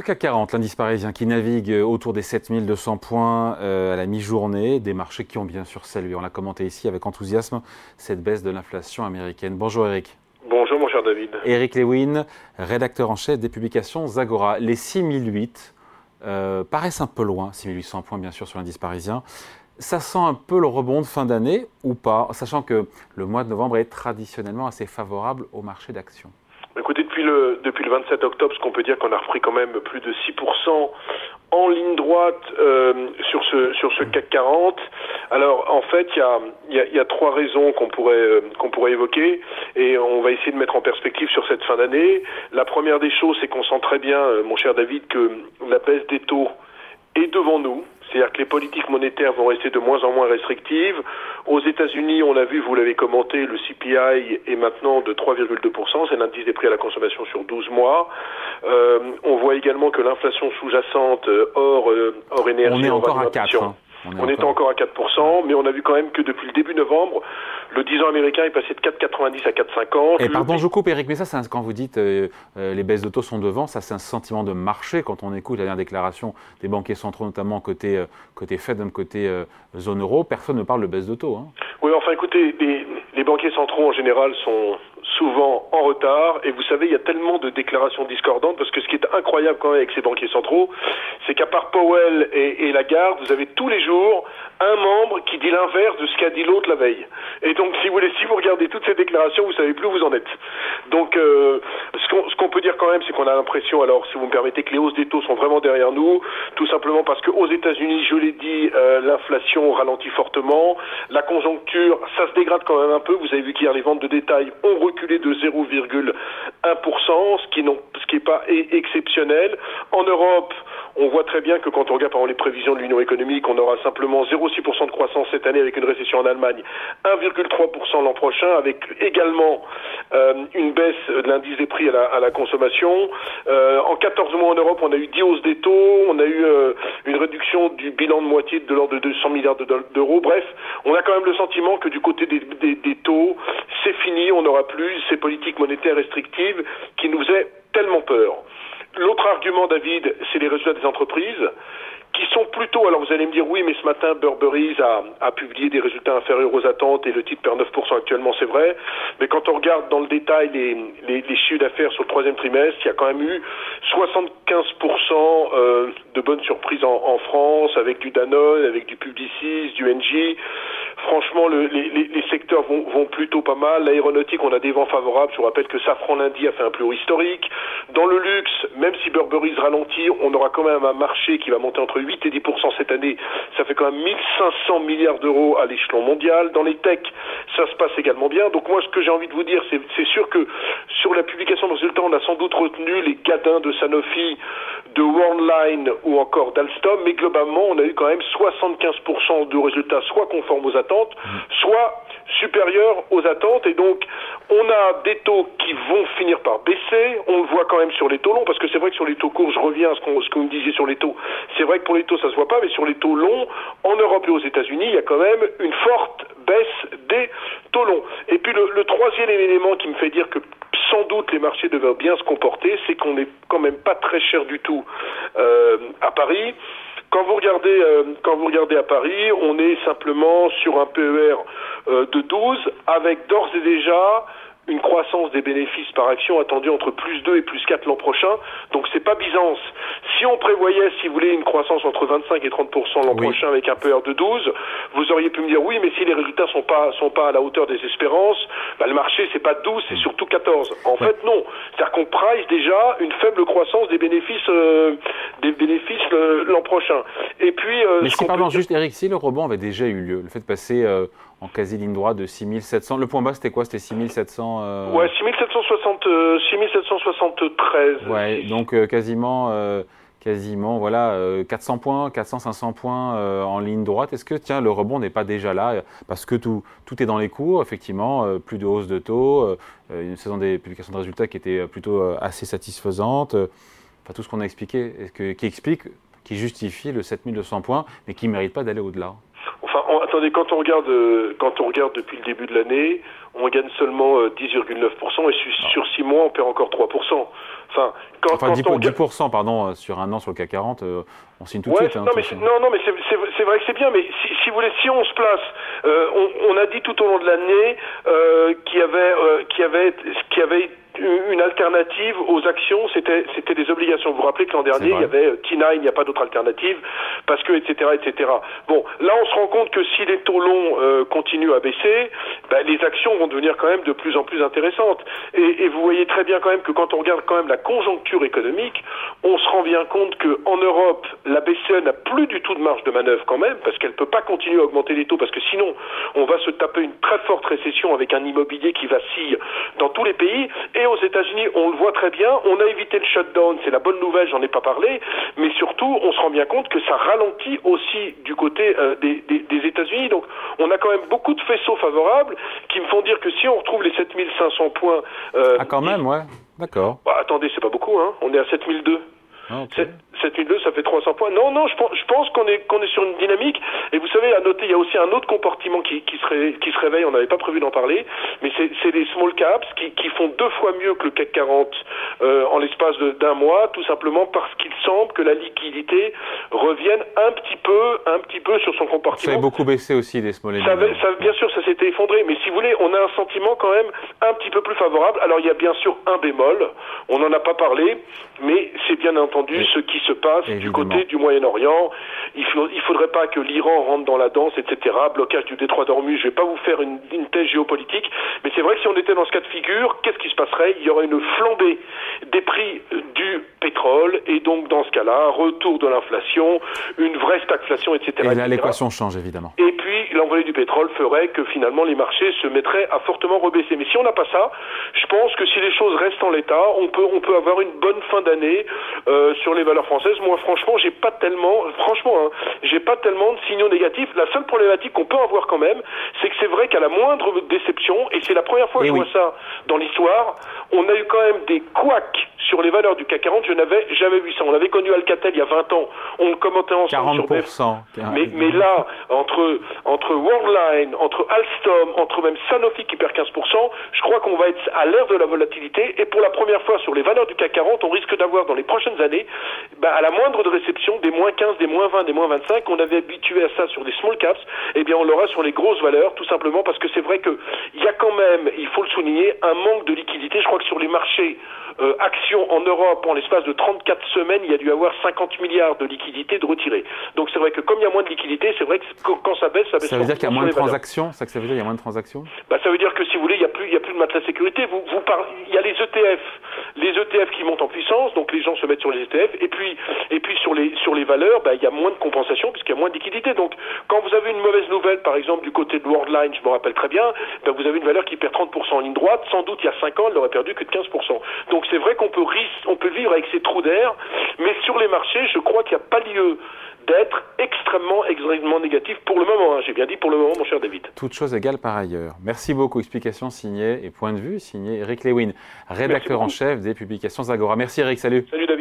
Le CAC 40, l'indice parisien qui navigue autour des 7200 points euh, à la mi-journée, des marchés qui ont bien sûr salué. On l'a commenté ici avec enthousiasme, cette baisse de l'inflation américaine. Bonjour Eric. Bonjour mon cher David. Eric Lewin, rédacteur en chef des publications Zagora. Les 6008 euh, paraissent un peu loin, 6800 points bien sûr sur l'indice parisien. Ça sent un peu le rebond de fin d'année ou pas, sachant que le mois de novembre est traditionnellement assez favorable au marché d'actions Écoutez, depuis le, depuis le 27 octobre, ce qu'on peut dire qu'on a repris quand même plus de 6% en ligne droite euh, sur ce sur ce CAC 40. Alors en fait, il y a, y, a, y a, trois raisons qu'on pourrait euh, qu'on pourrait évoquer et on va essayer de mettre en perspective sur cette fin d'année. La première des choses, c'est qu'on sent très bien, euh, mon cher David, que la baisse des taux est devant nous. C'est-à-dire que les politiques monétaires vont rester de moins en moins restrictives. Aux États-Unis, on a vu, vous l'avez commenté, le CPI est maintenant de 3,2%, c'est l'indice des prix à la consommation sur 12 mois. Euh, on voit également que l'inflation sous-jacente euh, hors, euh, hors énergie... On est encore à 4. Hein. On est, encore... à 4%, mais on a vu quand même que depuis le début novembre, le 10 ans américain est passé de 4,90 à 4,50. Et pardon, je coupe Eric, mais ça, c'est quand vous dites euh, euh, les baisses de taux sont devant, ça c'est un sentiment de marché quand on écoute la dernière déclaration des banquiers centraux, notamment côté, euh, côté Fed, même côté euh, zone euro, personne ne parle de baisse de taux. Hein. Oui, enfin écoutez, les, les banquiers centraux en général sont souvent en retard. Et vous savez, il y a tellement de déclarations discordantes parce que ce qui est incroyable quand même avec ces banquiers centraux, c'est qu'à part Powell et, Lagarde, vous avez tous les jours un membre qui dit l'inverse de ce qu'a dit l'autre la veille. Et donc, si vous voulez, si vous regardez toutes ces déclarations, vous savez plus où vous en êtes. Donc, euh, ce qu'on peut dire quand même, c'est qu'on a l'impression, alors, si vous me permettez, que les hausses des taux sont vraiment derrière nous, tout simplement parce qu'aux États-Unis, je l'ai dit, euh, l'inflation ralentit fortement, la conjoncture, ça se dégrade quand même un peu. Vous avez vu qu'hier les ventes de détail ont reculé de 0,1%, ce qui n'est pas exceptionnel. En Europe, on voit très bien que quand on regarde par exemple les prévisions de l'Union économique, on aura simplement 0,6% de croissance cette année avec une récession en Allemagne, 1,3% l'an prochain, avec également euh, une baisse de l'indice des prix à la, consommation. Euh, en 14 mois en Europe, on a eu 10 hausses des taux, on a eu euh, une réduction du bilan de moitié de l'ordre de 200 milliards d'euros. Bref, on a quand même le sentiment que du côté des, des, des taux, c'est fini, on n'aura plus ces politiques monétaires restrictives qui nous faisaient tellement peur. L'autre argument, David, c'est les résultats des entreprises qui sont plutôt, alors vous allez me dire oui, mais ce matin Burberry a, a publié des résultats inférieurs aux attentes et le titre perd 9% actuellement, c'est vrai, mais quand on regarde dans le détail les, les, les chiffres d'affaires sur le troisième trimestre, il y a quand même eu 75% euh, de bonnes surprises en, en, France, avec du Danone, avec du Publicis, du NG. Franchement, le, les, secteurs vont, vont, plutôt pas mal. L'aéronautique, on a des vents favorables. Je vous rappelle que Safran lundi a fait un plus haut historique. Dans le luxe, même si Burberry se ralentit, on aura quand même un marché qui va monter entre 8 et 10% cette année. Ça fait quand même 1500 milliards d'euros à l'échelon mondial. Dans les techs, ça se passe également bien. Donc moi, ce que j'ai envie de vous dire, c'est sûr que sur la publication de résultats, on a sans doute retenu les gadins de Sanofi, de Worldline ou encore d'Alstom, mais globalement, on a eu quand même 75% de résultats soit conformes aux attentes, soit supérieurs aux attentes. Et donc, on a des taux qui vont finir par baisser. On le voit quand même sur les taux longs, parce que c'est vrai que sur les taux courts, je reviens à ce, qu'on ce que vous me disiez sur les taux. C'est vrai que pour les taux, ça se voit pas, mais sur les taux longs, en Europe et aux États-Unis, il y a quand même une forte baisse des taux longs. Et puis le, le troisième élément qui me fait dire que sans doute les marchés devaient bien se comporter, c'est qu'on n'est quand même pas très cher du tout euh, à Paris. Quand vous regardez, euh, quand vous regardez à Paris, on est simplement sur un PER euh, de 12, avec d'ores et déjà une croissance des bénéfices par action attendue entre plus 2 et plus 4 l'an prochain. Donc c'est pas Byzance. Si on prévoyait, si vous voulez, une croissance entre 25 et 30% l'an oui. prochain avec un PER de 12, vous auriez pu me dire oui, mais si les résultats sont pas sont pas à la hauteur des espérances, bah, le marché c'est pas 12, c'est surtout 14. En ouais. fait non. C'est-à-dire qu'on price déjà une faible croissance des bénéfices euh, des bénéfices l'an prochain. Et puis euh, Mais si pardon juste Eric, si le rebond avait déjà eu lieu, le fait de passer euh, en quasi ligne droite de 6700. Le point bas, c'était quoi? C'était 6700 euh... Ouais, 6760, euh, 6773. Ouais, donc euh, quasiment, euh, quasiment, voilà, 400 points, 400, 500 points en ligne droite. Est-ce que, tiens, le rebond n'est pas déjà là? Parce que tout, tout est dans les cours, effectivement, plus de hausse de taux, une saison des publications de résultats qui était plutôt assez satisfaisante. Enfin, tout ce qu'on a expliqué, que, qui explique, qui justifie le 7200 points, mais qui ne mérite pas d'aller au-delà. Enfin, attendez, quand on regarde, euh, quand on regarde depuis le début de l'année, on gagne seulement 10,9% et sur, 6 mois, on perd encore 3%. Enfin, quand, enfin 10, on... 10% pardon, sur un an sur le CAC 40, on signe tout de suite. Hein, non, mais non, non, mais c'est vrai que c'est bien, mais si, si, vous voulez, si on se place, on, on, a dit tout au long de l'année qu'il y avait, qu'il y avait, qu'il y avait une alternative aux actions, c'était c'était des obligations. Vous vous rappelez que l'an dernier, il y avait TINA, il n'y a pas d'autre alternative, parce que, etc., etc. Bon, là, on se rend compte que si les taux longs euh, continuent à baisser, ben, les actions vont devenir quand même de plus en plus intéressantes. Et, et, vous voyez très bien quand même que quand on regarde quand même la conjoncture économique, on se rend bien compte qu'en Europe, la BCE n'a plus du tout de marge de manœuvre quand même, parce qu'elle peut pas continuer à augmenter les taux, parce que sinon, on va se taper une très forte récession avec un immobilier qui vacille dans tous les pays. Et aux États-Unis, on le voit très bien, on a évité le shutdown, c'est la bonne nouvelle, j'en ai pas parlé, mais surtout, on se rend bien compte que ça ralentit aussi du côté euh, des, États-Unis. Donc, on a quand même beaucoup de faisceaux favorables qui me font dire que si on retrouve les 7500 points... Euh, ah, quand même, ouais. D'accord. Bah, attendez, c'est pas beaucoup, hein. On est à 7002. Ah, 7002, ça fait 300 points. Non, non, je pense, je pense qu'on est, qu'on est sur une dynamique. Et vous savez, à noter, il y a aussi un autre comportement qui, qui, se, qui se réveille, on n'avait pas prévu d'en parler, mais c'est les small caps qui, qui font deux fois mieux que le CAC 40 euh, en l'espace d'un mois, tout simplement parce qu'il semble que la liquidité revienne un petit peu, un petit peu sur son comportement. Ça a beaucoup baissé aussi, les small ça, ça, Bien sûr, ça s'était effondré, mais si vous voulez, on a un sentiment quand même un petit peu plus favorable. Alors, il y a bien sûr un bémol, on n'en a pas parlé, mais c'est bien entendu ce qui se passe du côté du Moyen-Orient. Il ne faudrait pas que l'Iran rentre dans la danse, etc. Blocage du détroit d'Ormuz. Je ne vais pas vous faire une, une thèse géopolitique, mais c'est vrai que si on était dans ce cas de figure, qu'est-ce qui se passerait? Il y aurait une flambée des prix du pétrole et donc dans ce cas-là, retour de l'inflation, une vraie stagflation, etc. Et là, l'équation change évidemment. Et puis l'envolée du pétrole ferait que finalement les marchés se mettraient à fortement rebaisser. Mais si on n'a pas ça, je pense que si les choses restent en l'état, on peut on peut avoir une bonne fin d'année euh, sur les valeurs françaises. Moi, franchement, j'ai pas tellement, franchement, hein, j'ai pas tellement de signaux négatifs. La seule problématique qu'on peut avoir quand même, c'est que c'est vrai qu'à la moindre déception, et c'est la première fois que eh je vois ça dans l'histoire, on a eu quand même des couacs sur les valeurs du CAC 40, je n'avais jamais vu ça. On avait connu Alcatel il y a 20 ans, on le commentait ensemble 40%, sur mais, mais là, entre, entre Worldline, entre Alstom, entre même Sanofi qui perd 15%, je crois qu'on va être à l'ère de la volatilité. Et pour la première fois sur les valeurs du CAC 40, on risque d'avoir dans les prochaines années, bah, à la moindre de réception, des moins 15, des moins 20, des moins 25. On avait habitué à ça sur des small caps. Eh bien, on l'aura sur les grosses valeurs, tout simplement parce que c'est vrai qu'il y a quand même, il faut le souligner, un manque de liquidité. Je crois que sur les marchés euh, actions en Europe, en l'espace de 34 semaines, il y a dû avoir 50 milliards de liquidités de retirés. Donc c'est vrai que comme il y a moins de liquidités, c'est vrai que quand ça baisse, ça baisse. Ça veut dire qu'il y a moins de transactions? Ça que ça veut dire qu'il y a moins de transactions? Bah, Ça veut dire que si vous voulez, il n'y a, plus, il y a plus de matelas sécurité. Vous, vous parlez, il y a les ETF, les ETF qui montent en puissance, donc les gens se mettent sur les ETF, et puis, et puis sur, les, sur les valeurs, bah, il y a moins de compensation puisqu'il y a moins de liquidités. Donc quand vous avez une mauvaise nouvelle, par exemple du côté de Worldline, je me rappelle très bien, bah, vous avez une valeur qui perd 30% en ligne droite, sans doute il y a 5 ans, elle n'aurait perdu que de 15%. Donc c'est vrai qu'on peut, on peut vivre avec ces trous d'air, mais sur les marchés, je crois qu'il n'y a pas lieu d'être extrêmement, extrêmement négatif pour le moment. Hein. J'ai bien dit pour le moment, mon cher David. Toute chose égale par ailleurs. Merci beaucoup. Explication signée et point de vue signé Eric Lewin, rédacteur en chef des publications Zagora. Merci Eric, salut. Salut David.